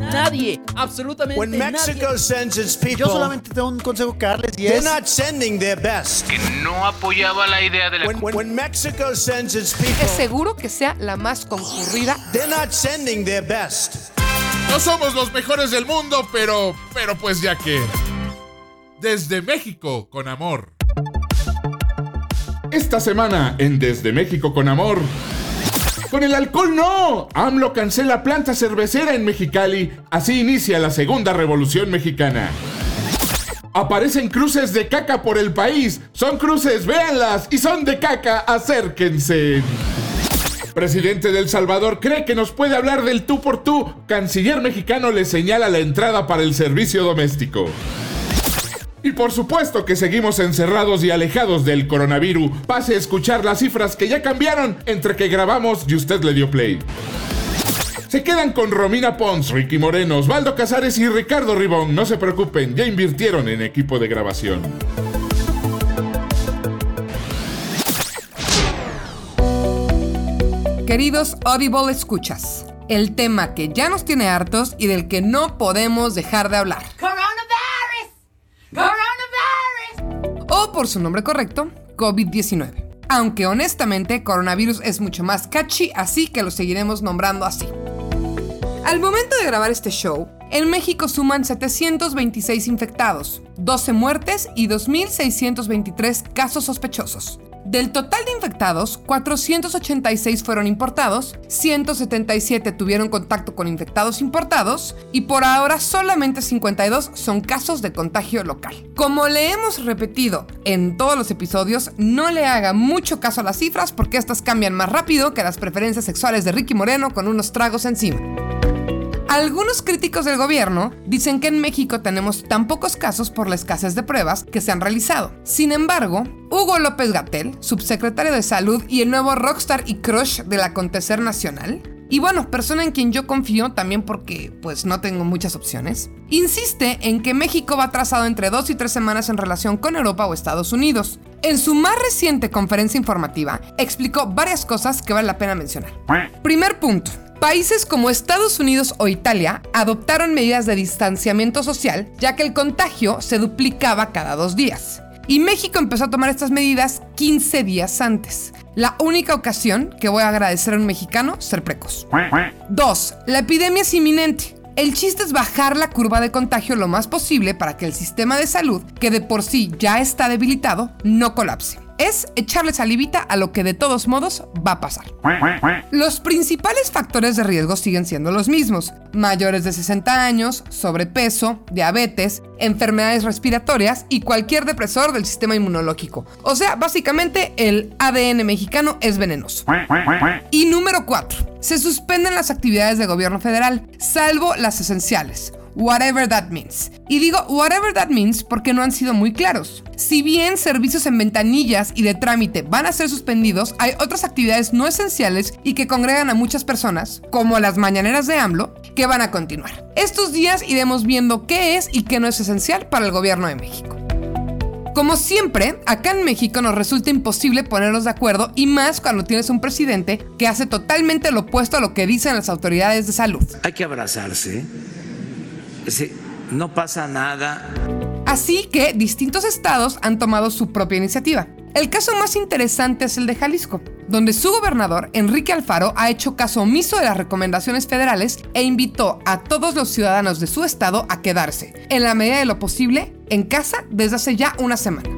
Nadie, absolutamente When Mexico nadie. sends its people, Yo solamente tengo un consejo que darles y they're es not sending their best. que no apoyaba la idea de la When, when, when Mexico sends its people, Es seguro que sea la más concurrida. they're not sending their best. No somos los mejores del mundo, pero, pero pues ya que. Desde México con amor. Esta semana en Desde México con amor. Con el alcohol no. AMLO cancela planta cervecera en Mexicali. Así inicia la segunda revolución mexicana. Aparecen cruces de caca por el país. Son cruces, véanlas. Y son de caca, acérquense. Presidente del Salvador cree que nos puede hablar del tú por tú. Canciller mexicano le señala la entrada para el servicio doméstico. Y por supuesto que seguimos encerrados y alejados del coronavirus. Pase a escuchar las cifras que ya cambiaron entre que grabamos y usted le dio play. Se quedan con Romina Pons, Ricky Moreno, Osvaldo Casares y Ricardo Ribón. No se preocupen, ya invirtieron en equipo de grabación. Queridos Audible escuchas, el tema que ya nos tiene hartos y del que no podemos dejar de hablar. Por su nombre correcto, COVID-19. Aunque honestamente, coronavirus es mucho más catchy, así que lo seguiremos nombrando así. Al momento de grabar este show, en México suman 726 infectados, 12 muertes y 2.623 casos sospechosos. Del total de infectados, 486 fueron importados, 177 tuvieron contacto con infectados importados y por ahora solamente 52 son casos de contagio local. Como le hemos repetido en todos los episodios, no le haga mucho caso a las cifras porque estas cambian más rápido que las preferencias sexuales de Ricky Moreno con unos tragos encima. Algunos críticos del gobierno dicen que en México tenemos tan pocos casos por la escasez de pruebas que se han realizado. Sin embargo, Hugo López Gatel, subsecretario de Salud y el nuevo rockstar y crush del acontecer nacional, y bueno, persona en quien yo confío también porque pues no tengo muchas opciones, insiste en que México va atrasado entre dos y tres semanas en relación con Europa o Estados Unidos. En su más reciente conferencia informativa, explicó varias cosas que vale la pena mencionar. Primer punto. Países como Estados Unidos o Italia adoptaron medidas de distanciamiento social ya que el contagio se duplicaba cada dos días. Y México empezó a tomar estas medidas 15 días antes. La única ocasión que voy a agradecer a un mexicano ser precoz. 2. La epidemia es inminente. El chiste es bajar la curva de contagio lo más posible para que el sistema de salud, que de por sí ya está debilitado, no colapse. Es echarle salivita a lo que de todos modos va a pasar. Los principales factores de riesgo siguen siendo los mismos. Mayores de 60 años, sobrepeso, diabetes, enfermedades respiratorias y cualquier depresor del sistema inmunológico. O sea, básicamente el ADN mexicano es venenoso. Y número 4. Se suspenden las actividades de gobierno federal, salvo las esenciales. Whatever that means. Y digo whatever that means porque no han sido muy claros. Si bien servicios en ventanillas y de trámite van a ser suspendidos, hay otras actividades no esenciales y que congregan a muchas personas, como las mañaneras de AMLO, que van a continuar. Estos días iremos viendo qué es y qué no es esencial para el gobierno de México. Como siempre, acá en México nos resulta imposible ponernos de acuerdo y más cuando tienes un presidente que hace totalmente lo opuesto a lo que dicen las autoridades de salud. Hay que abrazarse. No pasa nada. Así que distintos estados han tomado su propia iniciativa. El caso más interesante es el de Jalisco, donde su gobernador, Enrique Alfaro, ha hecho caso omiso de las recomendaciones federales e invitó a todos los ciudadanos de su estado a quedarse, en la medida de lo posible, en casa desde hace ya una semana.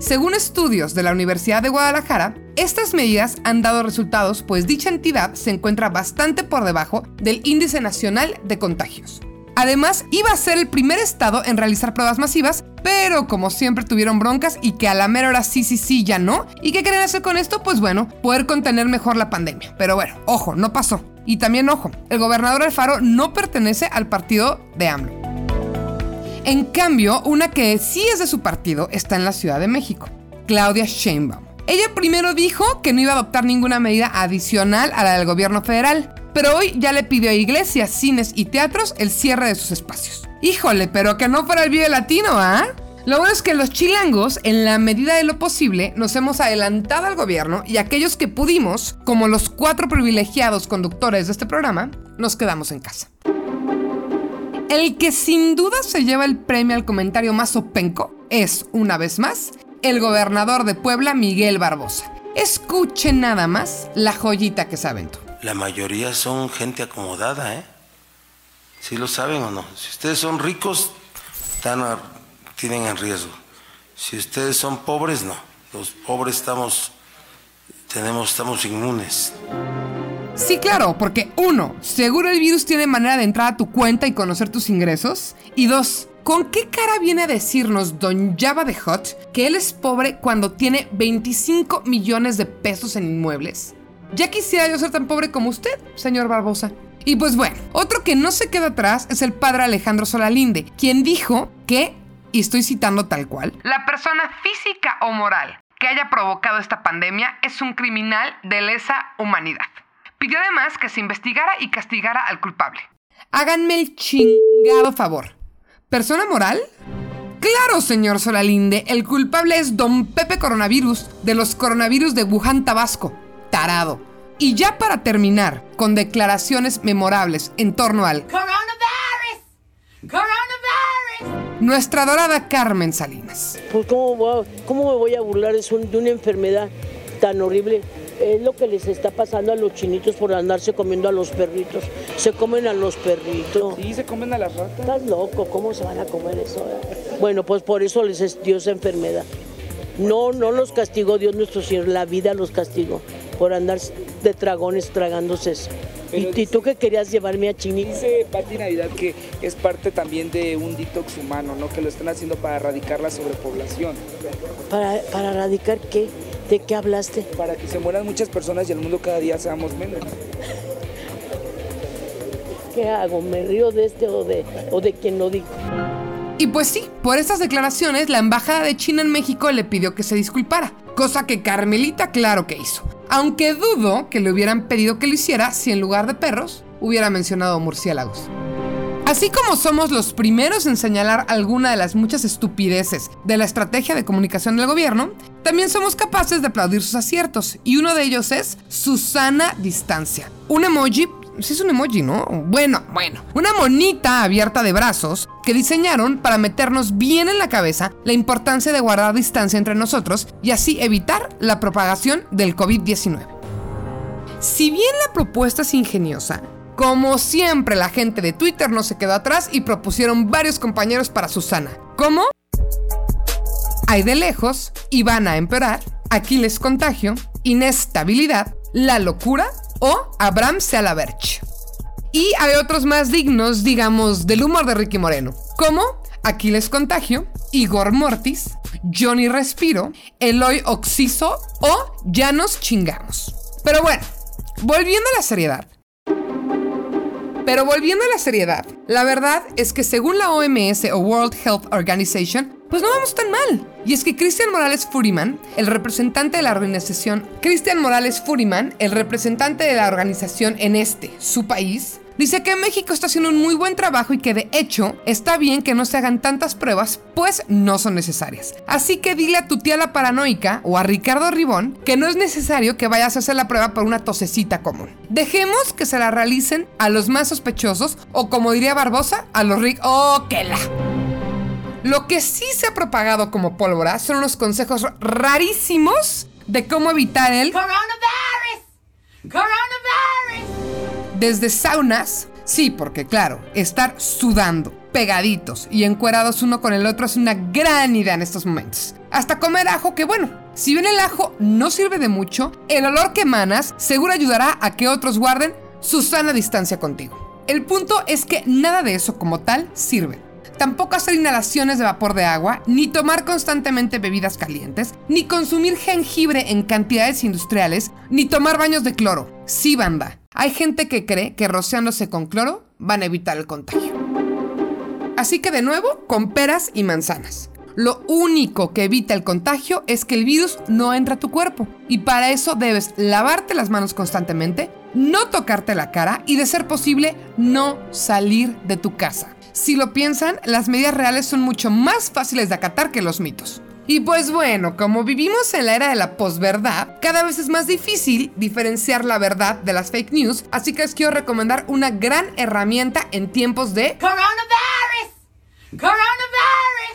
Según estudios de la Universidad de Guadalajara, estas medidas han dado resultados pues dicha entidad se encuentra bastante por debajo del índice nacional de contagios. Además, iba a ser el primer estado en realizar pruebas masivas, pero como siempre tuvieron broncas y que a la mera hora sí, sí, sí, ya no. ¿Y qué quieren hacer con esto? Pues bueno, poder contener mejor la pandemia. Pero bueno, ojo, no pasó. Y también ojo, el gobernador Alfaro no pertenece al partido de AMLO. En cambio, una que sí es de su partido está en la Ciudad de México, Claudia Sheinbaum. Ella primero dijo que no iba a adoptar ninguna medida adicional a la del gobierno federal, pero hoy ya le pidió a iglesias, cines y teatros el cierre de sus espacios. Híjole, pero que no fuera el Vive Latino, ¿ah? Lo bueno es que los chilangos, en la medida de lo posible, nos hemos adelantado al gobierno y aquellos que pudimos, como los cuatro privilegiados conductores de este programa, nos quedamos en casa. El que sin duda se lleva el premio al comentario más openco es, una vez más, el gobernador de Puebla, Miguel Barbosa. Escuchen nada más la joyita que se aventó. La mayoría son gente acomodada, ¿eh? ¿Sí lo saben o no? Si ustedes son ricos, están tienen en riesgo. Si ustedes son pobres, no. Los pobres estamos, tenemos, estamos inmunes. Sí, claro, porque uno, seguro el virus tiene manera de entrar a tu cuenta y conocer tus ingresos. Y dos, ¿con qué cara viene a decirnos Don Java de Hot que él es pobre cuando tiene 25 millones de pesos en inmuebles? Ya quisiera yo ser tan pobre como usted, señor Barbosa. Y pues bueno, otro que no se queda atrás es el padre Alejandro Solalinde, quien dijo que, y estoy citando tal cual, la persona física o moral que haya provocado esta pandemia es un criminal de lesa humanidad. Pidió además que se investigara y castigara al culpable. Háganme el chingado favor. ¿Persona moral? Claro, señor Solalinde, el culpable es don Pepe Coronavirus de los coronavirus de Wuhan, Tabasco. Tarado. Y ya para terminar, con declaraciones memorables en torno al Coronavirus! Coronavirus! nuestra dorada Carmen Salinas. Pues ¿cómo, voy a- cómo me voy a burlar un- de una enfermedad tan horrible? Es lo que les está pasando a los chinitos por andarse comiendo a los perritos. Se comen a los perritos. Sí, se comen a las ratas. Estás loco, ¿cómo se van a comer eso? Bueno, pues por eso les es- dio esa enfermedad. No, no los castigó Dios nuestro Señor, la vida los castigó por andar de dragones tragándose eso. ¿Y, Pero y tú que querías llevarme a Chini? Dice Pati Navidad que es parte también de un detox humano, ¿no? Que lo están haciendo para erradicar la sobrepoblación, ¿Para, ¿Para erradicar qué? ¿De qué hablaste? para que se mueran muchas personas y el mundo cada día seamos menos. ¿Qué hago? ¿Me río de este o de, o de quien lo dijo? Y pues sí, por estas declaraciones, la embajada de China en México le pidió que se disculpara, cosa que Carmelita claro que hizo. Aunque dudo que le hubieran pedido que lo hiciera si en lugar de perros hubiera mencionado murciélagos. Así como somos los primeros en señalar alguna de las muchas estupideces de la estrategia de comunicación del gobierno, también somos capaces de aplaudir sus aciertos, y uno de ellos es Susana Distancia. Un emoji, sí es un emoji, ¿no? Bueno, bueno, una monita abierta de brazos que diseñaron para meternos bien en la cabeza la importancia de guardar distancia entre nosotros y así evitar la propagación del COVID-19. Si bien la propuesta es ingeniosa, como siempre la gente de Twitter no se quedó atrás y propusieron varios compañeros para Susana. ¿Cómo? Hay de lejos, y van a empeorar, aquí les contagio, inestabilidad, la locura o Abraham se a la verge. Y hay otros más dignos, digamos, del humor de Ricky Moreno, como Aquiles Contagio, Igor Mortis, Johnny Respiro, Eloy Oxiso o Ya nos chingamos. Pero bueno, volviendo a la seriedad. Pero volviendo a la seriedad, la verdad es que según la OMS o World Health Organization, pues no vamos tan mal. Y es que Christian Morales Furiman, el representante de la organización, Christian Morales Furiman, el representante de la organización en este, su país, dice que México está haciendo un muy buen trabajo y que de hecho está bien que no se hagan tantas pruebas, pues no son necesarias. Así que dile a tu tía la paranoica o a Ricardo Ribón que no es necesario que vayas a hacer la prueba por una tosecita común. Dejemos que se la realicen a los más sospechosos o como diría Barbosa, a los Rick. ¡Oh, que la! Lo que sí se ha propagado como pólvora son los consejos rarísimos de cómo evitar el Coronavirus! Coronavirus! Desde saunas. Sí, porque claro, estar sudando, pegaditos y encuerados uno con el otro es una gran idea en estos momentos. Hasta comer ajo, que bueno, si bien el ajo no sirve de mucho, el olor que emanas seguro ayudará a que otros guarden su sana distancia contigo. El punto es que nada de eso como tal sirve. Tampoco hacer inhalaciones de vapor de agua, ni tomar constantemente bebidas calientes, ni consumir jengibre en cantidades industriales, ni tomar baños de cloro. Sí, banda. Hay gente que cree que rociándose con cloro van a evitar el contagio. Así que de nuevo, con peras y manzanas. Lo único que evita el contagio es que el virus no entra a tu cuerpo. Y para eso debes lavarte las manos constantemente, no tocarte la cara y de ser posible no salir de tu casa. Si lo piensan, las medidas reales son mucho más fáciles de acatar que los mitos. Y pues bueno, como vivimos en la era de la posverdad, cada vez es más difícil diferenciar la verdad de las fake news, así que les quiero recomendar una gran herramienta en tiempos de Coronavirus! Coronavirus!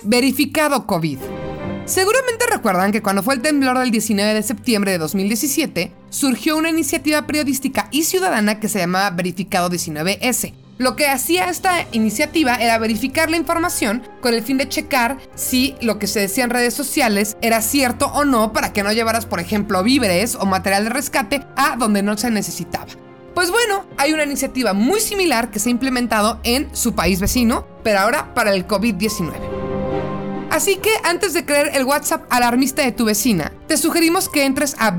verificado COVID. Seguramente recuerdan que cuando fue el temblor del 19 de septiembre de 2017, surgió una iniciativa periodística y ciudadana que se llamaba Verificado 19S. Lo que hacía esta iniciativa era verificar la información con el fin de checar si lo que se decía en redes sociales era cierto o no para que no llevaras, por ejemplo, víveres o material de rescate a donde no se necesitaba. Pues bueno, hay una iniciativa muy similar que se ha implementado en su país vecino, pero ahora para el COVID-19. Así que antes de creer el WhatsApp alarmista de tu vecina, te sugerimos que entres a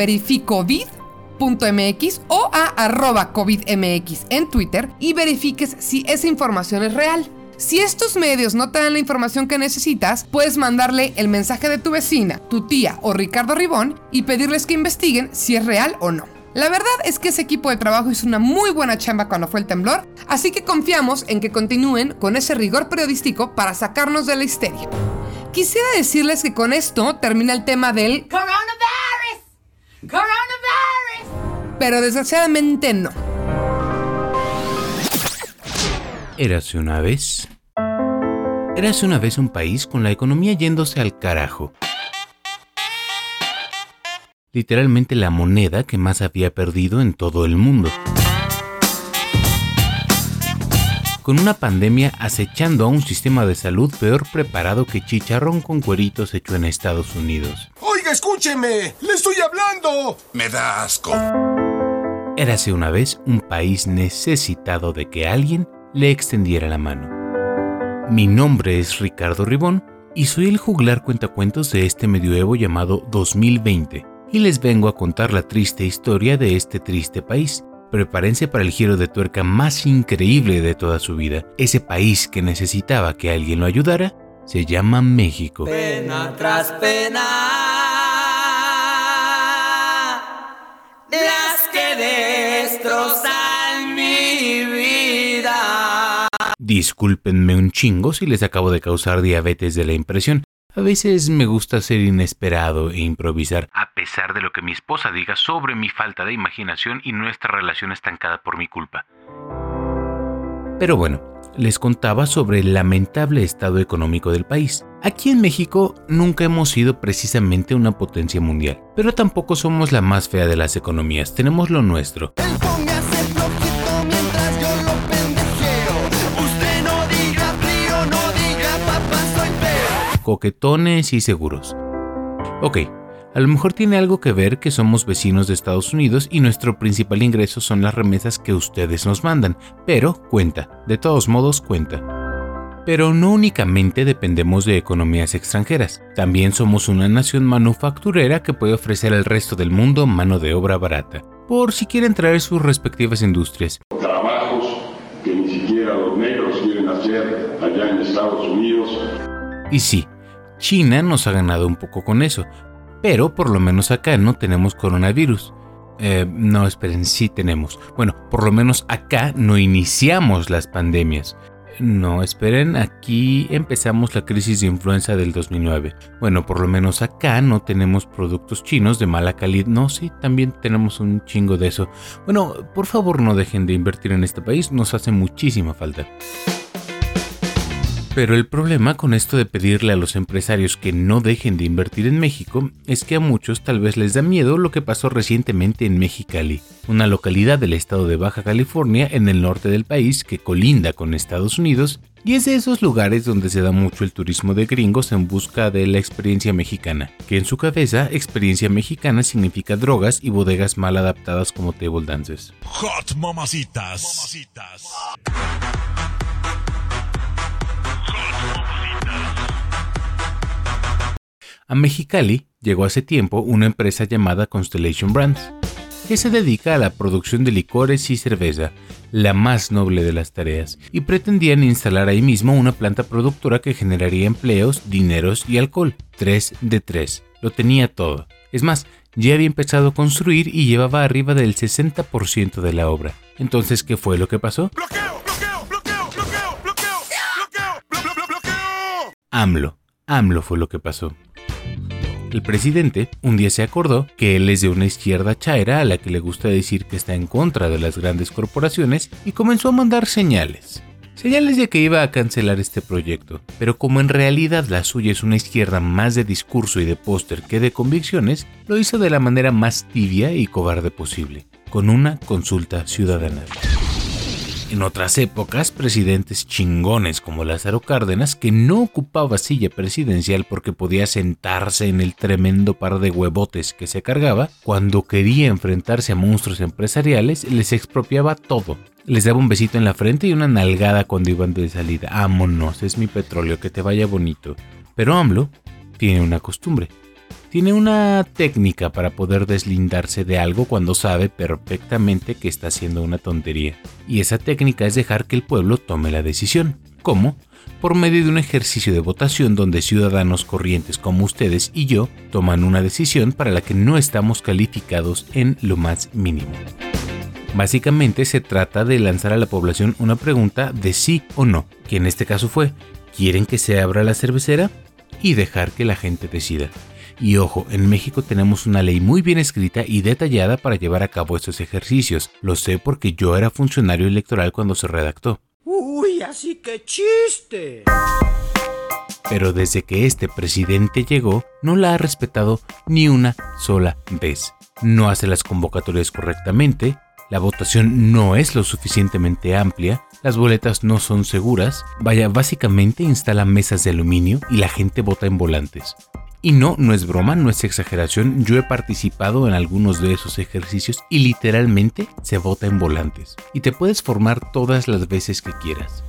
verificovid.mx o a arroba covidmx en Twitter y verifiques si esa información es real. Si estos medios no te dan la información que necesitas, puedes mandarle el mensaje de tu vecina, tu tía o Ricardo Ribón y pedirles que investiguen si es real o no. La verdad es que ese equipo de trabajo hizo una muy buena chamba cuando fue el temblor, así que confiamos en que continúen con ese rigor periodístico para sacarnos de la histeria. Quisiera decirles que con esto termina el tema del! Coronavirus! Pero desgraciadamente no. Érase una vez. Érase una vez un país con la economía yéndose al carajo. Literalmente la moneda que más había perdido en todo el mundo. Con una pandemia acechando a un sistema de salud peor preparado que chicharrón con cueritos hecho en Estados Unidos. Oiga, escúcheme, le estoy hablando. Me da asco. Érase una vez un país necesitado de que alguien le extendiera la mano. Mi nombre es Ricardo Ribón y soy el juglar cuentacuentos de este medioevo llamado 2020 y les vengo a contar la triste historia de este triste país. Prepárense para el giro de tuerca más increíble de toda su vida. Ese país que necesitaba que alguien lo ayudara se llama México. Pena tras pena. Las que destrozan mi vida. Discúlpenme un chingo si les acabo de causar diabetes de la impresión. A veces me gusta ser inesperado e improvisar, a pesar de lo que mi esposa diga sobre mi falta de imaginación y nuestra relación estancada por mi culpa. Pero bueno, les contaba sobre el lamentable estado económico del país. Aquí en México nunca hemos sido precisamente una potencia mundial, pero tampoco somos la más fea de las economías, tenemos lo nuestro. Coquetones y seguros. Ok, a lo mejor tiene algo que ver que somos vecinos de Estados Unidos y nuestro principal ingreso son las remesas que ustedes nos mandan, pero cuenta, de todos modos cuenta. Pero no únicamente dependemos de economías extranjeras, también somos una nación manufacturera que puede ofrecer al resto del mundo mano de obra barata, por si quieren traer sus respectivas industrias. Trabajos que ni siquiera los negros quieren hacer allá en Estados Unidos. Y sí, China nos ha ganado un poco con eso, pero por lo menos acá no tenemos coronavirus. Eh, no, esperen, sí tenemos. Bueno, por lo menos acá no iniciamos las pandemias. No, esperen, aquí empezamos la crisis de influenza del 2009. Bueno, por lo menos acá no tenemos productos chinos de mala calidad. No, sí, también tenemos un chingo de eso. Bueno, por favor no dejen de invertir en este país, nos hace muchísima falta. Pero el problema con esto de pedirle a los empresarios que no dejen de invertir en México es que a muchos tal vez les da miedo lo que pasó recientemente en Mexicali, una localidad del estado de Baja California en el norte del país que colinda con Estados Unidos y es de esos lugares donde se da mucho el turismo de gringos en busca de la experiencia mexicana, que en su cabeza experiencia mexicana significa drogas y bodegas mal adaptadas como table dances. Hot mamacitas. mamacitas. A Mexicali llegó hace tiempo una empresa llamada Constellation Brands, que se dedica a la producción de licores y cerveza, la más noble de las tareas, y pretendían instalar ahí mismo una planta productora que generaría empleos, dineros y alcohol. 3 de 3. Lo tenía todo. Es más, ya había empezado a construir y llevaba arriba del 60% de la obra. Entonces, ¿qué fue lo que pasó? AMLO. AMLO fue lo que pasó. El presidente un día se acordó que él es de una izquierda chaira a la que le gusta decir que está en contra de las grandes corporaciones y comenzó a mandar señales. Señales de que iba a cancelar este proyecto, pero como en realidad la suya es una izquierda más de discurso y de póster que de convicciones, lo hizo de la manera más tibia y cobarde posible, con una consulta ciudadana. En otras épocas, presidentes chingones como Lázaro Cárdenas, que no ocupaba silla presidencial porque podía sentarse en el tremendo par de huevotes que se cargaba, cuando quería enfrentarse a monstruos empresariales, les expropiaba todo. Les daba un besito en la frente y una nalgada cuando iban de salida. Vámonos, es mi petróleo, que te vaya bonito. Pero AMLO tiene una costumbre. Tiene una técnica para poder deslindarse de algo cuando sabe perfectamente que está haciendo una tontería. Y esa técnica es dejar que el pueblo tome la decisión. ¿Cómo? Por medio de un ejercicio de votación donde ciudadanos corrientes como ustedes y yo toman una decisión para la que no estamos calificados en lo más mínimo. Básicamente se trata de lanzar a la población una pregunta de sí o no, que en este caso fue, ¿quieren que se abra la cervecera? Y dejar que la gente decida. Y ojo, en México tenemos una ley muy bien escrita y detallada para llevar a cabo estos ejercicios. Lo sé porque yo era funcionario electoral cuando se redactó. Uy, así que chiste. Pero desde que este presidente llegó, no la ha respetado ni una sola vez. No hace las convocatorias correctamente, la votación no es lo suficientemente amplia, las boletas no son seguras, vaya, básicamente instala mesas de aluminio y la gente vota en volantes. Y no, no es broma, no es exageración, yo he participado en algunos de esos ejercicios y literalmente se vota en volantes. Y te puedes formar todas las veces que quieras.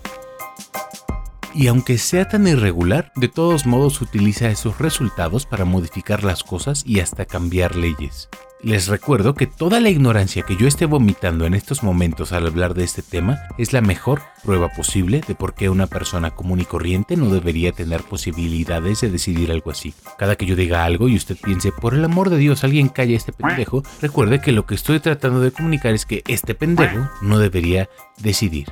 Y aunque sea tan irregular, de todos modos utiliza esos resultados para modificar las cosas y hasta cambiar leyes. Les recuerdo que toda la ignorancia que yo esté vomitando en estos momentos al hablar de este tema es la mejor prueba posible de por qué una persona común y corriente no debería tener posibilidades de decidir algo así. Cada que yo diga algo y usted piense, por el amor de Dios, alguien calle a este pendejo, recuerde que lo que estoy tratando de comunicar es que este pendejo no debería decidir.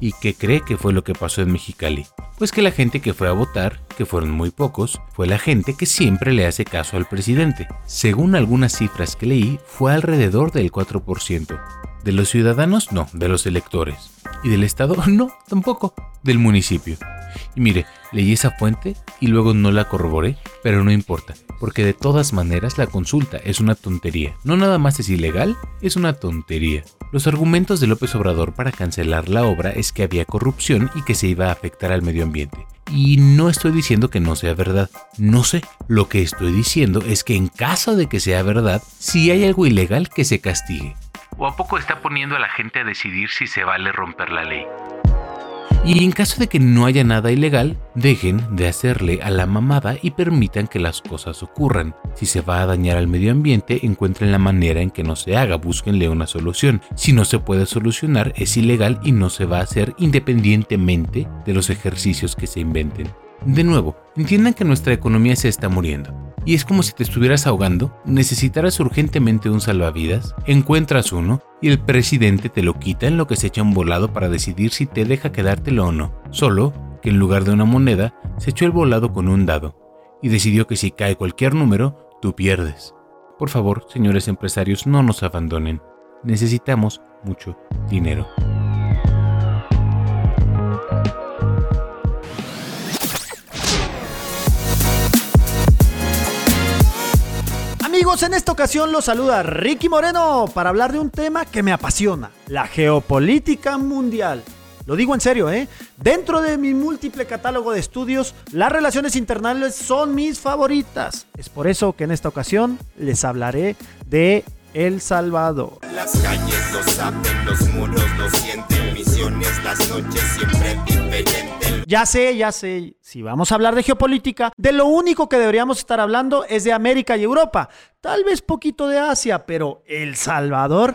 ¿Y qué cree que fue lo que pasó en Mexicali? Pues que la gente que fue a votar, que fueron muy pocos, fue la gente que siempre le hace caso al presidente. Según algunas cifras que leí, fue alrededor del 4%. De los ciudadanos, no, de los electores. Y del Estado, no, tampoco, del municipio. Y mire, leí esa fuente y luego no la corroboré, pero no importa, porque de todas maneras la consulta es una tontería. No nada más es ilegal, es una tontería. Los argumentos de López Obrador para cancelar la obra es que había corrupción y que se iba a afectar al medio ambiente. Y no estoy diciendo que no sea verdad, no sé. Lo que estoy diciendo es que en caso de que sea verdad, si hay algo ilegal que se castigue. ¿O a poco está poniendo a la gente a decidir si se vale romper la ley? Y en caso de que no haya nada ilegal, dejen de hacerle a la mamada y permitan que las cosas ocurran. Si se va a dañar al medio ambiente, encuentren la manera en que no se haga, búsquenle una solución. Si no se puede solucionar, es ilegal y no se va a hacer independientemente de los ejercicios que se inventen. De nuevo, entiendan que nuestra economía se está muriendo. Y es como si te estuvieras ahogando, necesitaras urgentemente un salvavidas, encuentras uno y el presidente te lo quita en lo que se echa un volado para decidir si te deja quedártelo o no. Solo que en lugar de una moneda, se echó el volado con un dado y decidió que si cae cualquier número, tú pierdes. Por favor, señores empresarios, no nos abandonen. Necesitamos mucho dinero. En esta ocasión los saluda Ricky Moreno para hablar de un tema que me apasiona, la geopolítica mundial. Lo digo en serio, ¿eh? Dentro de mi múltiple catálogo de estudios, las relaciones internacionales son mis favoritas. Es por eso que en esta ocasión les hablaré de El Salvador. Las calles lo saben, los muros lo sienten, noches siempre. Ya sé, ya sé, si vamos a hablar de geopolítica, de lo único que deberíamos estar hablando es de América y Europa, tal vez poquito de Asia, pero El Salvador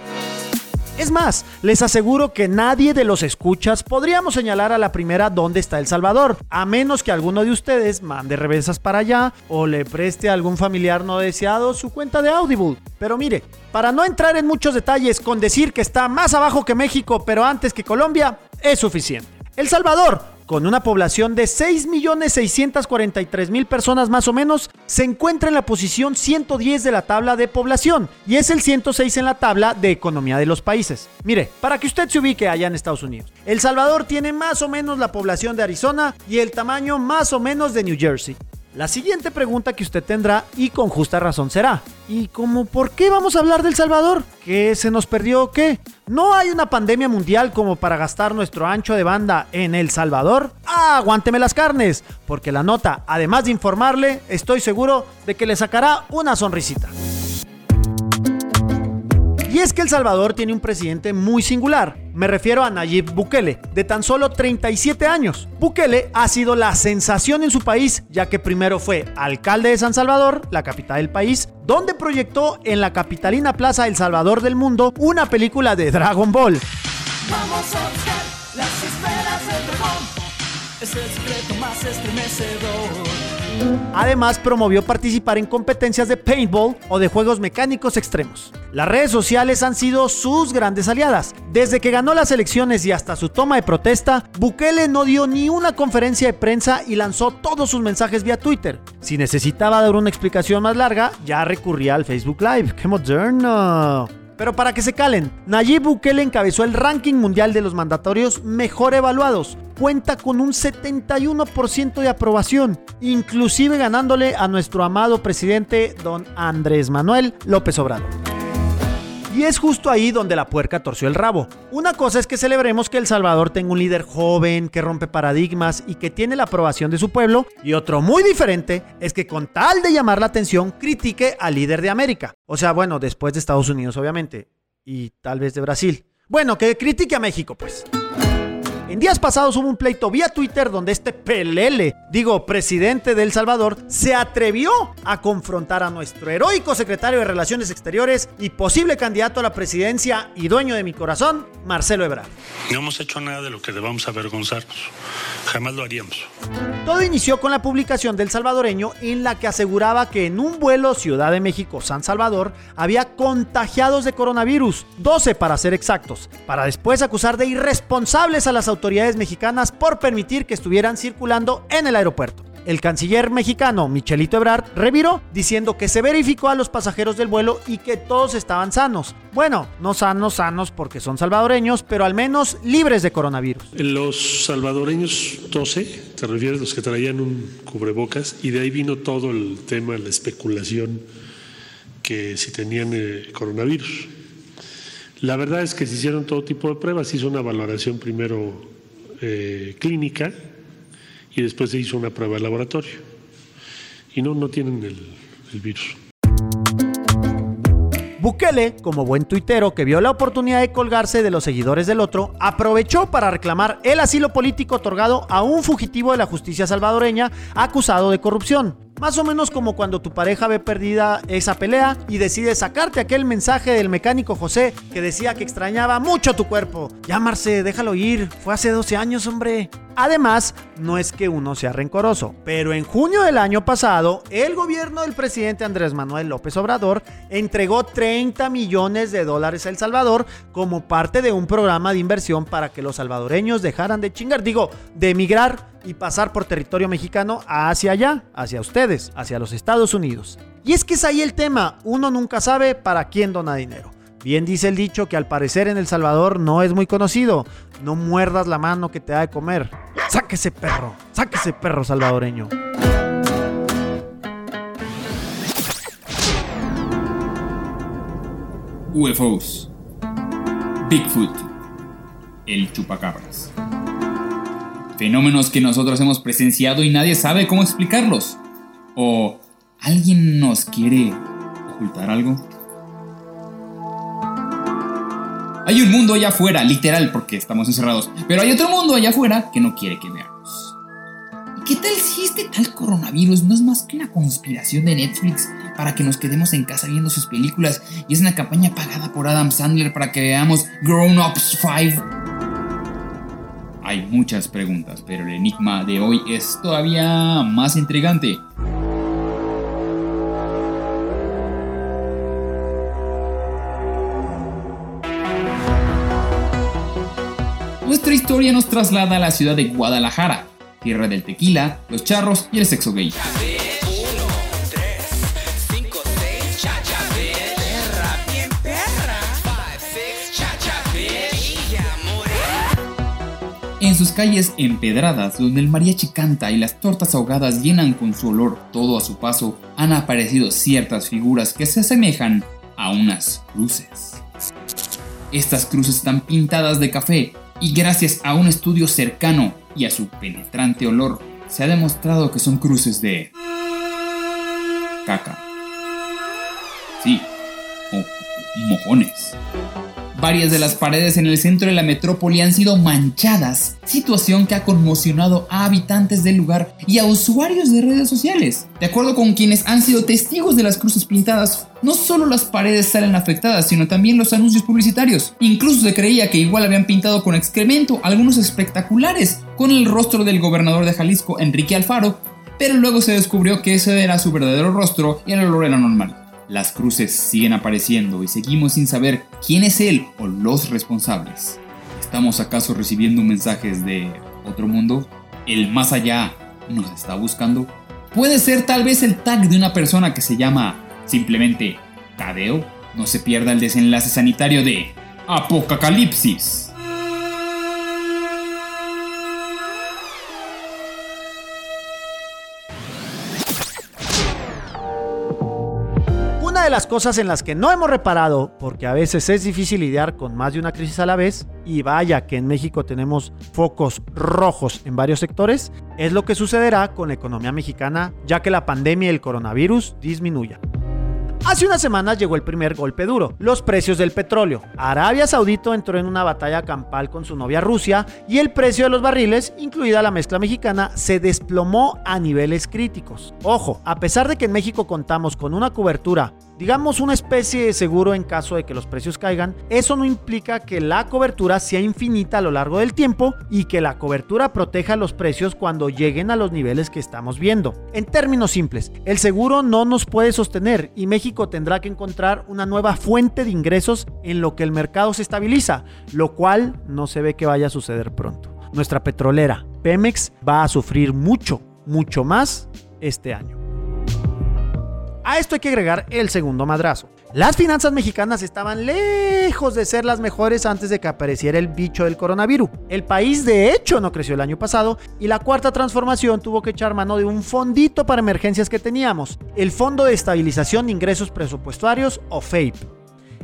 Es más, les aseguro que nadie de los escuchas podríamos señalar a la primera dónde está El Salvador, a menos que alguno de ustedes mande reversas para allá o le preste a algún familiar no deseado su cuenta de Audible. Pero mire, para no entrar en muchos detalles con decir que está más abajo que México pero antes que Colombia, es suficiente. El Salvador, con una población de 6.643.000 personas más o menos, se encuentra en la posición 110 de la tabla de población y es el 106 en la tabla de economía de los países. Mire, para que usted se ubique allá en Estados Unidos, El Salvador tiene más o menos la población de Arizona y el tamaño más o menos de New Jersey. La siguiente pregunta que usted tendrá, y con justa razón será, ¿y cómo por qué vamos a hablar del Salvador? ¿Qué se nos perdió o qué? ¿No hay una pandemia mundial como para gastar nuestro ancho de banda en El Salvador? ¡Ah, aguánteme las carnes! Porque la nota, además de informarle, estoy seguro de que le sacará una sonrisita. Y es que El Salvador tiene un presidente muy singular. Me refiero a Nayib Bukele, de tan solo 37 años. Bukele ha sido la sensación en su país, ya que primero fue alcalde de San Salvador, la capital del país, donde proyectó en la capitalina Plaza El Salvador del Mundo una película de Dragon Ball. Vamos a buscar las esferas del dragón. Secreto más estremecedor. Además, promovió participar en competencias de paintball o de juegos mecánicos extremos. Las redes sociales han sido sus grandes aliadas. Desde que ganó las elecciones y hasta su toma de protesta, Bukele no dio ni una conferencia de prensa y lanzó todos sus mensajes vía Twitter. Si necesitaba dar una explicación más larga, ya recurría al Facebook Live. ¡Qué moderno! Pero para que se calen, Nayib Bukele encabezó el ranking mundial de los mandatorios mejor evaluados. Cuenta con un 71% de aprobación, inclusive ganándole a nuestro amado presidente don Andrés Manuel López Obrador. Y es justo ahí donde la puerca torció el rabo. Una cosa es que celebremos que El Salvador tenga un líder joven, que rompe paradigmas y que tiene la aprobación de su pueblo. Y otro muy diferente es que con tal de llamar la atención critique al líder de América. O sea, bueno, después de Estados Unidos obviamente. Y tal vez de Brasil. Bueno, que critique a México pues. En días pasados hubo un pleito vía Twitter donde este pelele, digo, presidente de El Salvador, se atrevió a confrontar a nuestro heroico secretario de Relaciones Exteriores y posible candidato a la presidencia y dueño de mi corazón, Marcelo Ebrard. No hemos hecho nada de lo que debamos avergonzarnos. Jamás lo haríamos. Todo inició con la publicación del salvadoreño en la que aseguraba que en un vuelo Ciudad de México-San Salvador había contagiados de coronavirus, 12 para ser exactos, para después acusar de irresponsables a las autoridades mexicanas por permitir que estuvieran circulando en el aeropuerto. El canciller mexicano Michelito Ebrard reviró diciendo que se verificó a los pasajeros del vuelo y que todos estaban sanos. Bueno, no sanos, sanos porque son salvadoreños, pero al menos libres de coronavirus. Los salvadoreños 12, te refieres los que traían un cubrebocas, y de ahí vino todo el tema, la especulación que si tenían eh, coronavirus. La verdad es que se hicieron todo tipo de pruebas, hizo una valoración primero eh, clínica y después se hizo una prueba de laboratorio. Y no, no tienen el, el virus. Bukele, como buen tuitero que vio la oportunidad de colgarse de los seguidores del otro, aprovechó para reclamar el asilo político otorgado a un fugitivo de la justicia salvadoreña acusado de corrupción. Más o menos como cuando tu pareja ve perdida esa pelea y decide sacarte aquel mensaje del mecánico José que decía que extrañaba mucho tu cuerpo. Llámarse, déjalo ir, fue hace 12 años, hombre. Además, no es que uno sea rencoroso, pero en junio del año pasado, el gobierno del presidente Andrés Manuel López Obrador entregó 30 millones de dólares a El Salvador como parte de un programa de inversión para que los salvadoreños dejaran de chingar, digo, de emigrar y pasar por territorio mexicano hacia allá, hacia ustedes, hacia los Estados Unidos. Y es que es ahí el tema, uno nunca sabe para quién dona dinero. Bien dice el dicho que al parecer en El Salvador no es muy conocido. No muerdas la mano que te da de comer. Sáquese perro, sáquese perro salvadoreño. UFOs. Bigfoot. El chupacabras. Fenómenos que nosotros hemos presenciado y nadie sabe cómo explicarlos. ¿O alguien nos quiere ocultar algo? Hay un mundo allá afuera, literal, porque estamos encerrados. Pero hay otro mundo allá afuera que no quiere que veamos. ¿Y qué tal si este tal coronavirus no es más que una conspiración de Netflix para que nos quedemos en casa viendo sus películas y es una campaña pagada por Adam Sandler para que veamos Grown Ups 5. Hay muchas preguntas, pero el enigma de hoy es todavía más intrigante. Nuestra historia nos traslada a la ciudad de Guadalajara, tierra del tequila, los charros y el sexo gay. Sus calles empedradas, donde el mariachi canta y las tortas ahogadas llenan con su olor todo a su paso, han aparecido ciertas figuras que se asemejan a unas cruces. Estas cruces están pintadas de café y gracias a un estudio cercano y a su penetrante olor, se ha demostrado que son cruces de caca. Sí, o mojones. Varias de las paredes en el centro de la metrópoli han sido manchadas, situación que ha conmocionado a habitantes del lugar y a usuarios de redes sociales. De acuerdo con quienes han sido testigos de las cruces pintadas, no solo las paredes salen afectadas, sino también los anuncios publicitarios. Incluso se creía que igual habían pintado con excremento algunos espectaculares con el rostro del gobernador de Jalisco, Enrique Alfaro, pero luego se descubrió que ese era su verdadero rostro y el olor era normal. Las cruces siguen apareciendo y seguimos sin saber quién es él o los responsables. ¿Estamos acaso recibiendo mensajes de otro mundo? ¿El más allá nos está buscando? Puede ser tal vez el tag de una persona que se llama simplemente Tadeo. No se pierda el desenlace sanitario de Apocalipsis. De las cosas en las que no hemos reparado, porque a veces es difícil lidiar con más de una crisis a la vez, y vaya que en México tenemos focos rojos en varios sectores, es lo que sucederá con la economía mexicana ya que la pandemia y el coronavirus disminuyan. Hace unas semanas llegó el primer golpe duro, los precios del petróleo. Arabia Saudita entró en una batalla campal con su novia Rusia y el precio de los barriles, incluida la mezcla mexicana, se desplomó a niveles críticos. Ojo, a pesar de que en México contamos con una cobertura digamos una especie de seguro en caso de que los precios caigan, eso no implica que la cobertura sea infinita a lo largo del tiempo y que la cobertura proteja los precios cuando lleguen a los niveles que estamos viendo. En términos simples, el seguro no nos puede sostener y México tendrá que encontrar una nueva fuente de ingresos en lo que el mercado se estabiliza, lo cual no se ve que vaya a suceder pronto. Nuestra petrolera, Pemex, va a sufrir mucho, mucho más este año. A esto hay que agregar el segundo madrazo. Las finanzas mexicanas estaban lejos de ser las mejores antes de que apareciera el bicho del coronavirus. El país de hecho no creció el año pasado y la cuarta transformación tuvo que echar mano de un fondito para emergencias que teníamos, el Fondo de Estabilización de Ingresos Presupuestarios o FAPE.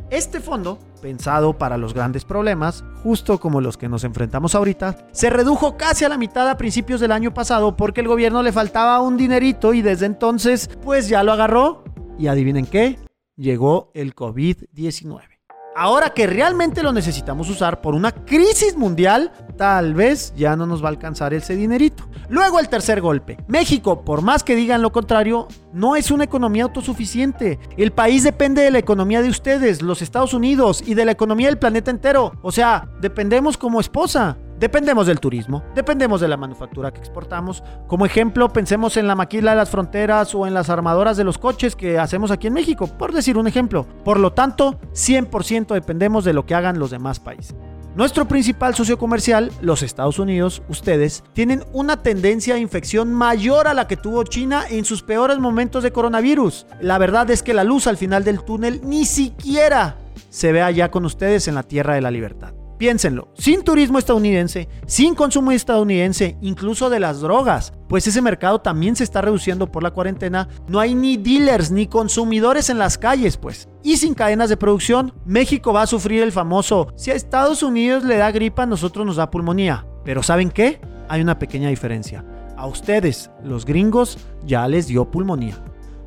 Este fondo, pensado para los grandes problemas, justo como los que nos enfrentamos ahorita, se redujo casi a la mitad a principios del año pasado porque el gobierno le faltaba un dinerito y desde entonces pues ya lo agarró y adivinen qué, llegó el COVID-19. Ahora que realmente lo necesitamos usar por una crisis mundial, tal vez ya no nos va a alcanzar ese dinerito. Luego el tercer golpe. México, por más que digan lo contrario, no es una economía autosuficiente. El país depende de la economía de ustedes, los Estados Unidos, y de la economía del planeta entero. O sea, dependemos como esposa. Dependemos del turismo, dependemos de la manufactura que exportamos. Como ejemplo, pensemos en la maquila de las fronteras o en las armadoras de los coches que hacemos aquí en México, por decir un ejemplo. Por lo tanto, 100% dependemos de lo que hagan los demás países. Nuestro principal socio comercial, los Estados Unidos, ustedes, tienen una tendencia a infección mayor a la que tuvo China en sus peores momentos de coronavirus. La verdad es que la luz al final del túnel ni siquiera se ve allá con ustedes en la Tierra de la Libertad. Piénsenlo, sin turismo estadounidense, sin consumo estadounidense, incluso de las drogas, pues ese mercado también se está reduciendo por la cuarentena, no hay ni dealers ni consumidores en las calles, pues. Y sin cadenas de producción, México va a sufrir el famoso, si a Estados Unidos le da gripa, a nosotros nos da pulmonía. Pero ¿saben qué? Hay una pequeña diferencia. A ustedes, los gringos, ya les dio pulmonía.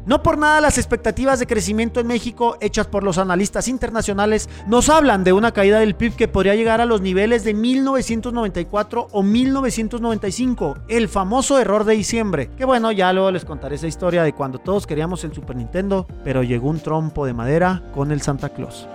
No por nada las expectativas de crecimiento en México hechas por los analistas internacionales nos hablan de una caída del PIB que podría llegar a los niveles de 1994 o 1995, el famoso error de diciembre. Que bueno, ya luego les contaré esa historia de cuando todos queríamos el Super Nintendo, pero llegó un trompo de madera con el Santa Claus.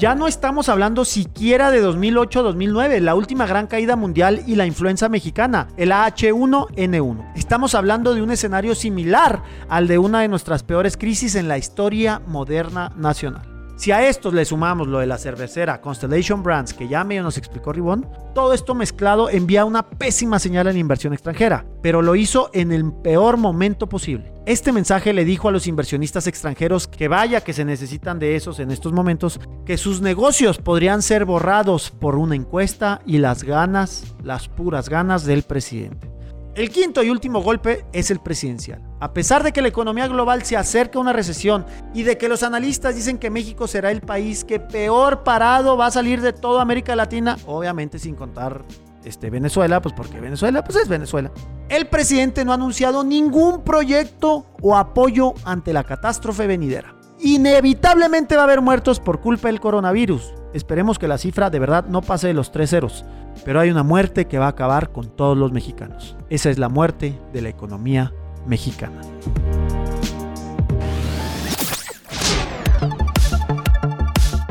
Ya no estamos hablando siquiera de 2008-2009, la última gran caída mundial y la influenza mexicana, el H1N1. Estamos hablando de un escenario similar al de una de nuestras peores crisis en la historia moderna nacional. Si a estos le sumamos lo de la cervecera Constellation Brands, que ya medio nos explicó Ribón, todo esto mezclado envía una pésima señal en inversión extranjera, pero lo hizo en el peor momento posible. Este mensaje le dijo a los inversionistas extranjeros que vaya que se necesitan de esos en estos momentos, que sus negocios podrían ser borrados por una encuesta y las ganas, las puras ganas del presidente. El quinto y último golpe es el presidencial. A pesar de que la economía global se acerca a una recesión y de que los analistas dicen que México será el país que peor parado va a salir de toda América Latina, obviamente sin contar este, Venezuela, pues porque Venezuela pues es Venezuela. El presidente no ha anunciado ningún proyecto o apoyo ante la catástrofe venidera. Inevitablemente va a haber muertos por culpa del coronavirus. Esperemos que la cifra de verdad no pase de los tres ceros. Pero hay una muerte que va a acabar con todos los mexicanos. Esa es la muerte de la economía mexicana.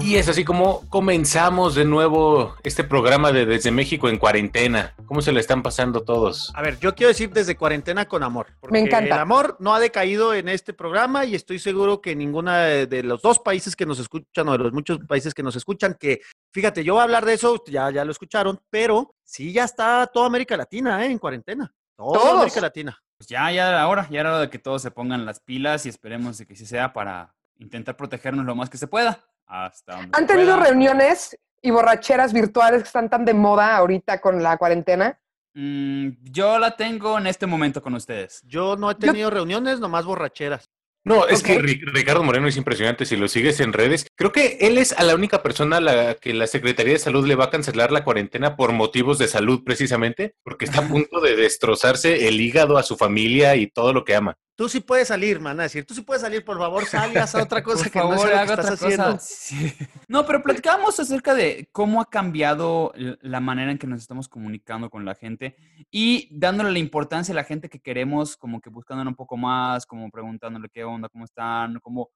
Y es así como comenzamos de nuevo este programa de Desde México en cuarentena. ¿Cómo se le están pasando todos? A ver, yo quiero decir desde cuarentena con amor. porque Me encanta. El amor no ha decaído en este programa y estoy seguro que ninguna de, de los dos países que nos escuchan o de los muchos países que nos escuchan, que fíjate, yo voy a hablar de eso, ya, ya lo escucharon, pero sí ya está toda América Latina ¿eh? en cuarentena. Toda Todos. América Latina. Pues ya, ya era hora, ya era hora de que todos se pongan las pilas y esperemos de que sí sea para intentar protegernos lo más que se pueda. Hasta donde ¿Han se tenido pueda. reuniones y borracheras virtuales que están tan de moda ahorita con la cuarentena? Mm, yo la tengo en este momento con ustedes. Yo no he tenido reuniones, nomás borracheras. No, es que Ri- Ricardo Moreno es impresionante. Si lo sigues en redes, creo que él es a la única persona a la que la Secretaría de Salud le va a cancelar la cuarentena por motivos de salud, precisamente, porque está a punto de destrozarse el hígado a su familia y todo lo que ama. Tú sí puedes salir, man, a decir, tú sí puedes salir, por favor, salgas a otra cosa Por que no sea lo que haga estás haciendo. Sí. No, pero platicábamos acerca de cómo ha cambiado la manera en que nos estamos comunicando con la gente y dándole la importancia a la gente que queremos, como que buscándole un poco más, como preguntándole qué onda, cómo están, como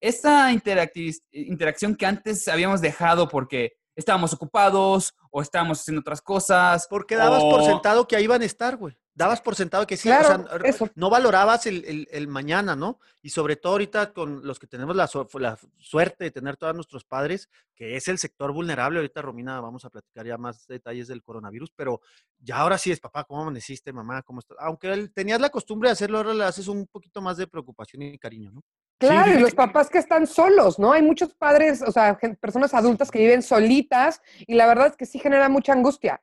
esta interacción que antes habíamos dejado porque estábamos ocupados o estábamos haciendo otras cosas. Porque dabas por sentado que ahí iban a estar, güey. Dabas por sentado que sí, Claro, o sea, eso. no valorabas el, el- el mañana, ¿no? Y sobre todo ahorita con los que tenemos la, su- la suerte de tener todos nuestros padres, que es el sector vulnerable. Ahorita, Romina, vamos a platicar ya más detalles del coronavirus, pero ya ahora sí es, papá, ¿cómo amaneciste, mamá? ¿Cómo estás? Aunque él- tenías la costumbre de hacerlo, ahora le haces un poquito más de preocupación y cariño, ¿no? Claro, y los papás que están solos, ¿no? Hay muchos padres, o sea, personas adultas que viven solitas y la verdad es que sí genera mucha angustia.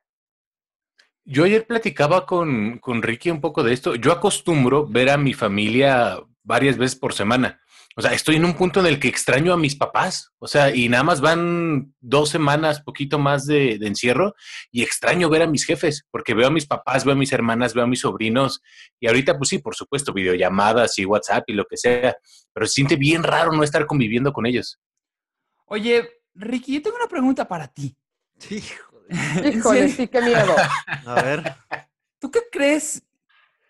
Yo ayer platicaba con, con Ricky un poco de esto. Yo acostumbro ver a mi familia varias veces por semana. O sea, estoy en un punto en el que extraño a mis papás. O sea, y nada más van dos semanas, poquito más de, de encierro, y extraño ver a mis jefes, porque veo a mis papás, veo a mis hermanas, veo a mis sobrinos. Y ahorita, pues sí, por supuesto, videollamadas y WhatsApp y lo que sea, pero se siente bien raro no estar conviviendo con ellos. Oye, Ricky, yo tengo una pregunta para ti. Híjole, sí, qué miedo. A ver. ¿Tú qué crees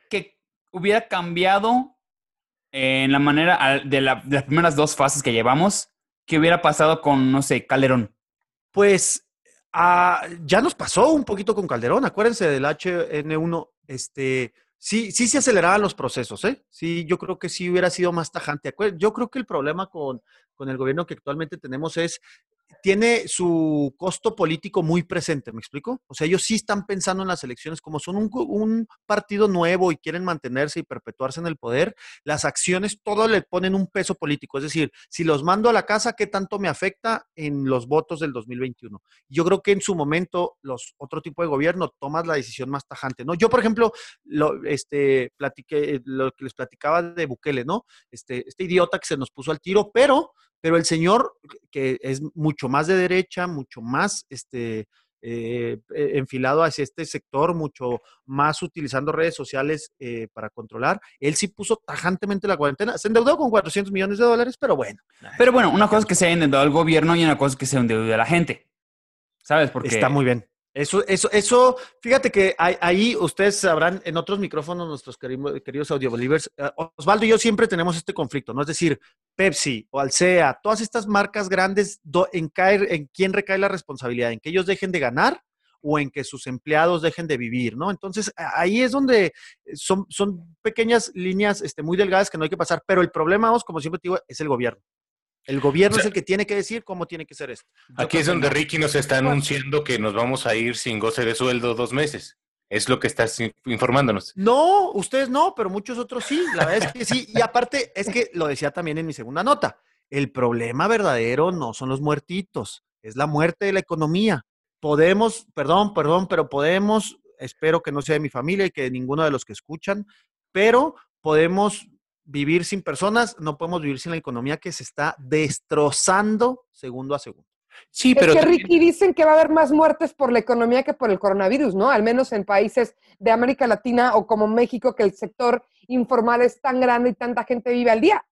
que hubiera cambiado en la manera de, la- de las primeras dos fases que llevamos? ¿Qué hubiera pasado con, no sé, Calderón? Pues ah, ya nos pasó un poquito con Calderón, acuérdense del HN1, este, sí, sí se aceleraban los procesos, ¿eh? Sí, yo creo que sí hubiera sido más tajante. Yo creo que el problema con, con el gobierno que actualmente tenemos es, tiene su costo político muy presente, ¿me explico? O sea, ellos sí están pensando en las elecciones, como son un, partido nuevo y quieren mantenerse y perpetuarse en el poder, las acciones todo le ponen un peso político. Es decir, si los mando a la casa, ¿qué tanto me afecta en los votos del 2021? Yo creo que en su momento los otro tipo de gobierno tomas la decisión más tajante, ¿no? Yo, por ejemplo, lo, este, platiqué, lo que les platicaba de Bukele, ¿no? Este, este idiota que se nos puso al tiro, pero, pero el señor que es mucho más de derecha, mucho más, este, eh, eh, enfilado hacia este sector, mucho más utilizando redes sociales eh, para controlar. Él sí puso tajantemente la cuarentena. Se endeudó con 400 millones de dólares, pero bueno. Pero bueno, una cosa es que se haya endeudado el gobierno y una cosa es que se endeude la gente. ¿Sabes? Porque Está muy bien. Eso, eso, eso, fíjate que ahí, ahí ustedes sabrán en otros micrófonos, nuestros queridos, queridos eh, Osvaldo y yo siempre tenemos este conflicto, ¿no? Es decir, Pepsi o Alsea, todas estas marcas grandes, en, caer, ¿en quién recae la responsabilidad? ¿En que ellos dejen de ganar o en que sus empleados dejen de vivir, ¿no? Entonces, ahí es donde son, son pequeñas líneas este, muy delgadas que no hay que pasar, pero el problema, Os, como siempre te digo, es el gobierno. El gobierno O sea, es el que tiene que decir cómo tiene que ser esto. Yo Aquí es donde no. Ricky nos está anunciando que nos vamos a ir sin goce de sueldo dos meses. Es lo que estás in- informándonos. No, ustedes no, pero muchos otros sí. La verdad es que sí. Y aparte, es que lo decía también en mi segunda nota. El problema verdadero no son los muertitos, es la muerte de la economía. Podemos, perdón, perdón, pero podemos, espero que no sea de mi familia y que de ninguno de los que escuchan, pero podemos vivir sin personas, no podemos vivir sin la economía que se está destrozando segundo a segundo. Sí, es que Ricky dicen que va a haber más muertes por la economía que por el coronavirus, ¿no? Al menos en países de América Latina o como México, que el sector informal es tan grande y tanta gente vive al día.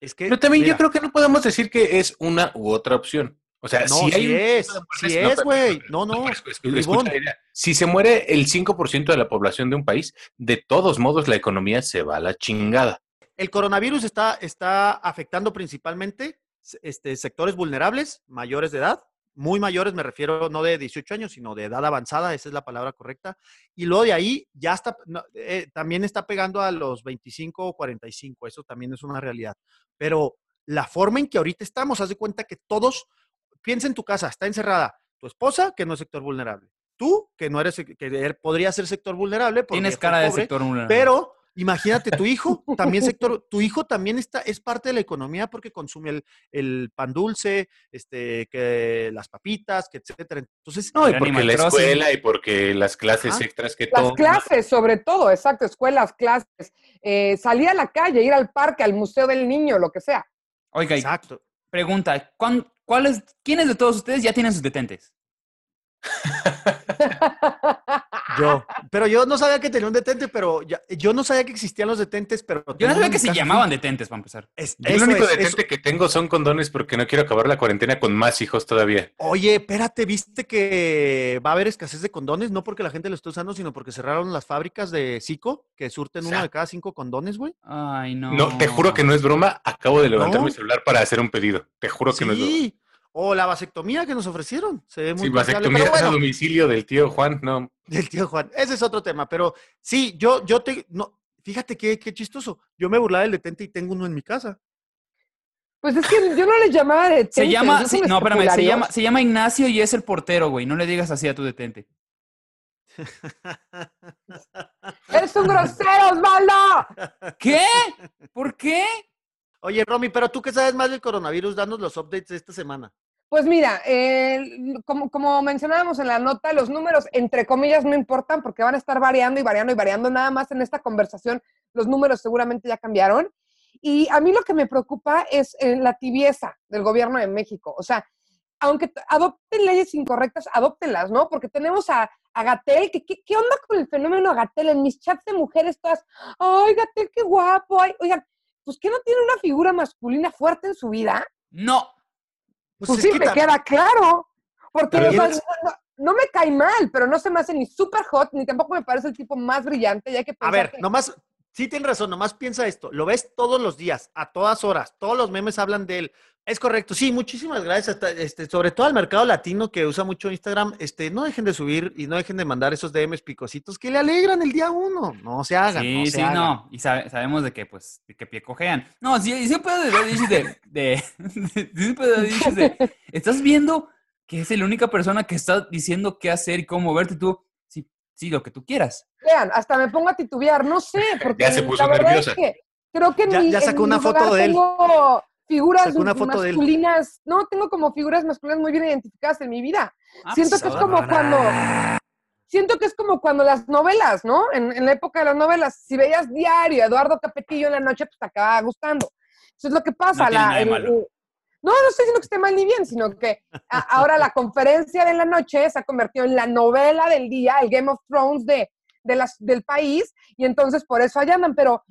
Es que, Pero también mira, yo creo que no podemos decir que es una u otra opción. O sea, no, si hay sí un es, sí es, güey. No, no. Escucha. Si se muere el 5% de la población de un país, de todos modos la economía se va a la chingada. El coronavirus está, está afectando principalmente este, sectores vulnerables, mayores de edad, muy mayores, me refiero no de 18 años, sino de edad avanzada, esa es la palabra correcta. Y luego de ahí ya está, eh, también está pegando a los 25 o 45, eso también es una realidad. Pero la forma en que ahorita estamos, haz de cuenta que todos, piensa en tu casa, está encerrada tu esposa, que no es sector vulnerable, tú, que no eres, que er- podría ser sector vulnerable, porque Tienes cara de sector vulnerable. Pero imagínate, tu hijo también sector, tu hijo también está, es parte de la economía porque consume el, el pan dulce, este, que las papitas, que etcétera. Entonces, No, y porque la escuela y porque las clases Ajá. extras que Las todo. clases, sobre todo, exacto, escuelas, clases, eh, salir a la calle, ir al parque, al museo del niño, lo que sea. Oiga, Exacto. pregunta, ¿cuán- ¿cuáles, ¿quiénes de todos ustedes ya tienen sus detentes? Yo, pero yo no sabía que tenía un detente, pero ya- yo no sabía que existían los detentes, pero Yo no sabía que se llamaban detentes, para empezar. Es- Yo el único es, detente que tengo son condones porque no quiero acabar la cuarentena con más hijos todavía. Oye, espérate, ¿viste que va a haber escasez de condones? No porque la gente lo esté usando, sino porque cerraron las fábricas de Zico, que surten uno de cada cinco condones, güey. Ay, no. No, te juro que no es broma. Acabo de levantar No. mi celular para hacer un pedido. Te juro que no es broma. O la vasectomía que nos ofrecieron. Se ve muy Sí, vasectomía pero a bueno, domicilio del tío Juan, no. del tío Juan. Ese es otro tema, pero sí, yo, yo te, no, fíjate qué, qué chistoso. Yo me burlaba del detente y tengo uno en mi casa. Pues es que yo no les llamaba de Se llama, sí, no, espérame, se llama, se llama Ignacio y es el portero, güey. No le digas así a tu detente. ¡Eres un grosero, Osvaldo! ¿Qué? ¿Por qué? Oye, Romy, pero tú que sabes más del coronavirus, danos los updates de esta semana. Pues mira, como, como mencionábamos en la nota, los números, entre comillas, no importan porque van a estar variando y variando y variando. Nada más en esta conversación, los números seguramente ya cambiaron. Y a mí lo que me preocupa es eh, la tibieza del gobierno de México. O sea, aunque adopten leyes incorrectas, adóptenlas, ¿no? Porque tenemos a, a que, ¿qué, ¿qué onda con el fenómeno Gatel? En mis chats de mujeres todas, ay, Gatel, qué guapo, ay, oigan, pues que no tiene una figura masculina fuerte en su vida. No. Pues, es sí, que me queda claro. Porque no, no- no me cae mal, pero no se me hace ni súper hot, ni tampoco me parece el tipo más brillante. Ya que A ver, que- nomás, sí tienes razón, nomás piensa esto. Lo ves todos los días, a todas horas. Todos los memes hablan de él. Es correcto, sí, muchísimas gracias. hasta, este, sobre todo al mercado latino que usa mucho Instagram, este, no dejen de subir y no dejen de mandar esos DMs picositos que le alegran el día uno. No se hagan. Sí, no se sí, hagan. no. Y sabe- sabemos de que, pues, de que pie cojean. No, sí, siempre de dices de, de, de- siempre dices de, estás viendo que es la única persona que está diciendo qué hacer y cómo moverte tú. Sí, sí, lo que tú quieras. Vean, hasta me pongo a titubear, no sé, porque Ya se puso la verdad nerviosa. es que creo que en Ya- mi, ya sacó en una foto de él. tengo figuras Sacó una foto de él. masculinas, no, tengo como figuras masculinas muy bien identificadas en mi vida. Ah, Siento pues, que es como cuando, siento que es como cuando las novelas, ¿no? En, en la época de las novelas, si veías diario a Eduardo Capetillo en la noche, pues te acababa gustando. Eso es lo que pasa. No tiene la- nada de el- malo. el- No, no estoy diciendo que esté mal ni bien, sino que a- ahora la conferencia de la noche se ha convertido en la novela del día, el Game of Thrones de, de las, del país, y entonces por eso allá andan, pero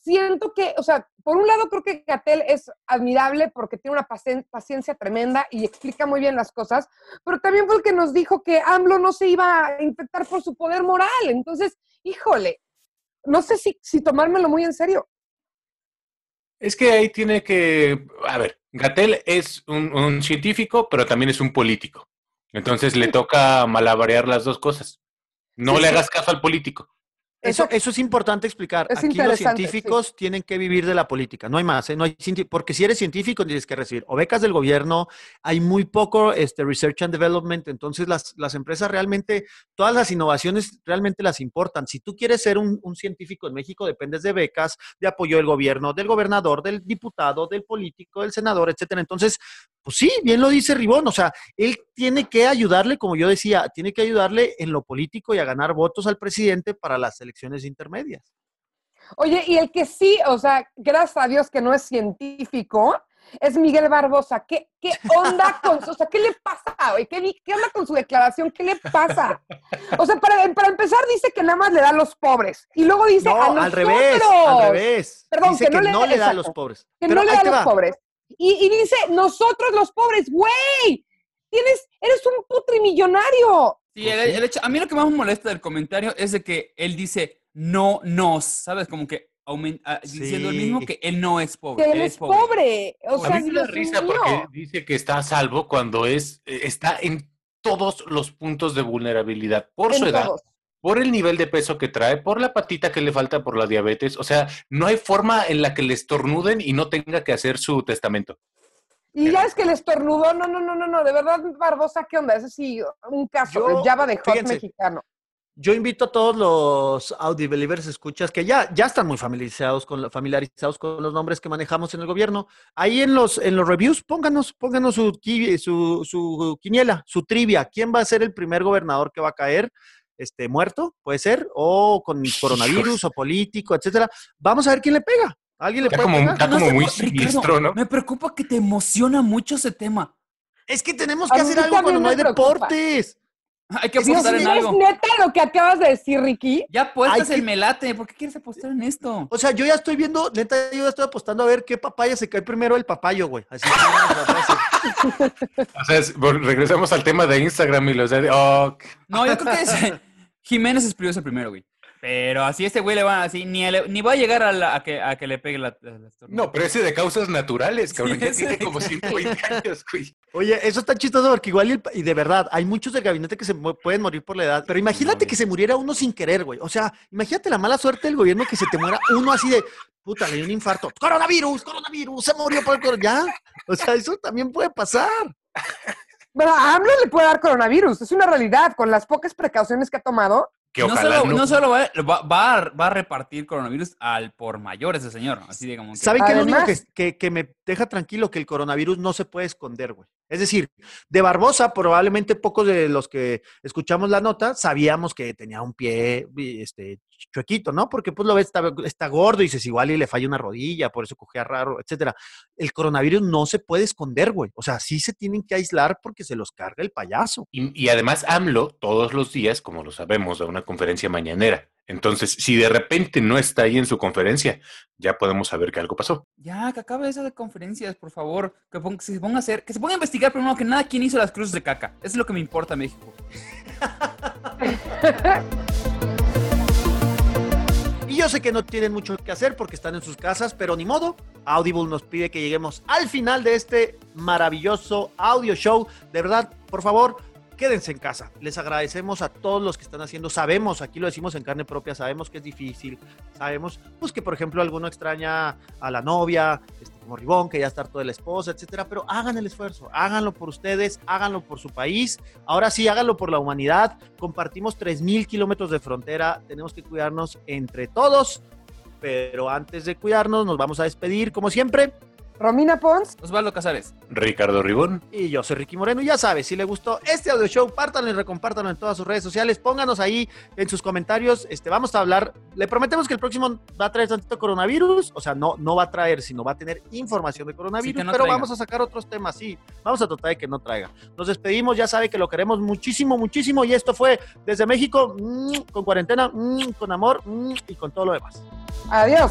siento que, o sea, por un lado creo que Gatel es admirable porque tiene una pacien- paciencia tremenda y explica muy bien las cosas, pero también fue el que nos dijo que AMLO no se iba a infectar por su poder moral, entonces, híjole, no sé si, si tomármelo muy en serio. Es que ahí tiene que, a ver, Gatel es un, un científico, pero también es un político. Entonces le toca malabarear las dos cosas. No Sí, le hagas caso al político. Eso, eso es importante explicar. Es Aquí los científicos tienen que vivir de la política, no hay más, ¿eh? no hay porque si eres científico tienes que recibir o becas del gobierno, hay muy poco este, research and development, entonces las, las empresas realmente, todas las innovaciones realmente las importan. Si tú quieres ser un, un científico en México, dependes de becas, de apoyo del gobierno, del gobernador, del diputado, del político, del senador, etcétera. Entonces, pues sí, bien lo dice Ribón, o sea, él tiene que ayudarle, como yo decía, tiene que ayudarle en lo político y a ganar votos al presidente para las elecciones intermedias. Oye, y el que sí, o sea, gracias a Dios que no es científico, es Miguel Barbosa. ¿Qué, qué onda con su, o sea, qué le pasa, güey? ¿Qué, qué onda con su declaración? ¿Qué le pasa? O sea, para, para empezar dice que nada más le da a los pobres. Y luego dice No, a al revés, al revés. Perdón, Dice que, que no, le, no le da a los pobres. Que Pero no le da a los va. pobres. Y, y dice, nosotros los pobres, güey, tienes, eres un putrimillonario. Sí, el, el hecho, a mí lo que más me molesta del comentario es de que él dice no nos, ¿sabes? Como que ah, diciendo el mismo que él no es pobre. Que él es pobre. O a sea, mí me da risa mío. porque dice que está a salvo cuando es, eh, está en todos los puntos de vulnerabilidad por su edad, todos. por el nivel de peso que trae, por la patita que le falta por la diabetes. O sea, no hay forma en la que le estornuden y no tenga que hacer su testamento. Y ya es que le estornudó, no, no, no, no, no, de verdad, Barbosa, ¿qué onda? Ese sí, un caso, Yo- el Java de Hot fíjense, mexicano. Yo invito a todos los Audi Believers escuchas que ya, ya están muy familiarizados con, familiarizados con los nombres que manejamos en el gobierno. Ahí en los, en los reviews, pónganos, pónganos su, su, su quiniela, su trivia. ¿Quién va a ser el primer gobernador que va a caer? Este, muerto, puede ser, o con coronavirus, o político, etcétera. Vamos a ver quién le pega. ¿Alguien le Está puede como- pegar? está No como muy siniestro, ¿no? Me preocupa que te emociona mucho ese tema. Es que tenemos que hacer algo cuando no hay preocupa. deportes. Hay que Es apostar sí, en ¿Es algo. neta lo que acabas de decir, Ricky? Ya apuestas que- el melate. ¿Por qué quieres apostar en esto? O sea, yo ya estoy viendo, neta, yo ya estoy apostando a ver qué papaya se cae primero el papayo, güey. Así que vamos a hacer. O sea, es- regresamos al tema de Instagram y los de... Oh, No, yo creo que es, Jiménez Espriu es el primero, güey. Pero así este güey le va así, ni, a le- ni va a llegar a, la- a que, a que le pegue la, la- no, pero ese de causas naturales, cabrón. Sí, ya tiene de como 120 años, güey. Oye, eso está chistoso porque igual y, el- y de verdad, hay muchos del gabinete que se mu- pueden morir por la edad. Pero imagínate que se muriera uno sin querer, güey. O sea, imagínate la mala suerte del gobierno que se te muera uno así de, puta, le dio un infarto. Coronavirus, coronavirus, se murió por el coronavirus. Ya. O sea, eso también puede pasar. Pero a AMLO le puede dar coronavirus, es una realidad, con las pocas precauciones que ha tomado. Que no ojalá solo, no. no solo va, va, va a, va a repartir coronavirus al por mayor ese señor. Así de como que. ¿Saben qué es lo único que, que- que me deja tranquilo? Que el coronavirus no se puede esconder, güey. Es decir, de Barbosa, probablemente pocos de los que escuchamos la nota sabíamos que tenía un pie este, chuequito, ¿no? Porque pues lo ves, está, está gordo y dices igual y le falla una rodilla, por eso cogía raro, etcétera. El coronavirus no se puede esconder, güey. O sea, sí se tienen que aislar porque se los carga el payaso. Y, y además AMLO todos los días, como lo sabemos, da una conferencia mañanera. Entonces, si de repente no está ahí en su conferencia, ya podemos saber que algo pasó. Ya, que acabe eso de conferencias, por favor. Que, que se ponga a hacer, que se ponga a investigar primero que nada quién hizo las cruces de caca. Eso es lo que me importa, México. Yo sé que no tienen mucho que hacer porque están en sus casas, pero ni modo. Audible nos pide que lleguemos al final de este maravilloso audio show. De verdad, por favor, quédense en casa. Les agradecemos a todos los que están haciendo. Sabemos, aquí lo decimos en carne propia, sabemos que es difícil. Sabemos, pues que por ejemplo alguno extraña a la novia, este, como Ribón, que ya está harto de la esposa, etcétera. Pero hagan el esfuerzo, háganlo por ustedes, háganlo por su país. Ahora sí, háganlo por la humanidad. Compartimos 3.000 kilómetros de frontera. Tenemos que cuidarnos entre todos. Pero antes de cuidarnos, nos vamos a despedir, como siempre, Romina Pons. Osvaldo Casares. Ricardo Ribón. Y yo soy Ricky Moreno. Y ya sabes, si le gustó este audio show, pártanlo y recompártanlo en todas sus redes sociales. Pónganos ahí en sus comentarios. Este, vamos a hablar. Le prometemos que el próximo va a traer tantito coronavirus. O sea, no, no va a traer, sino va a tener información de coronavirus. Sí, que no pero traiga. vamos a sacar otros temas, sí. Vamos a tratar de que no traiga. Nos despedimos. Ya sabe que lo queremos muchísimo, muchísimo. Y esto fue desde México, mm, con cuarentena, mm, con amor mm, y con todo lo demás. Adiós.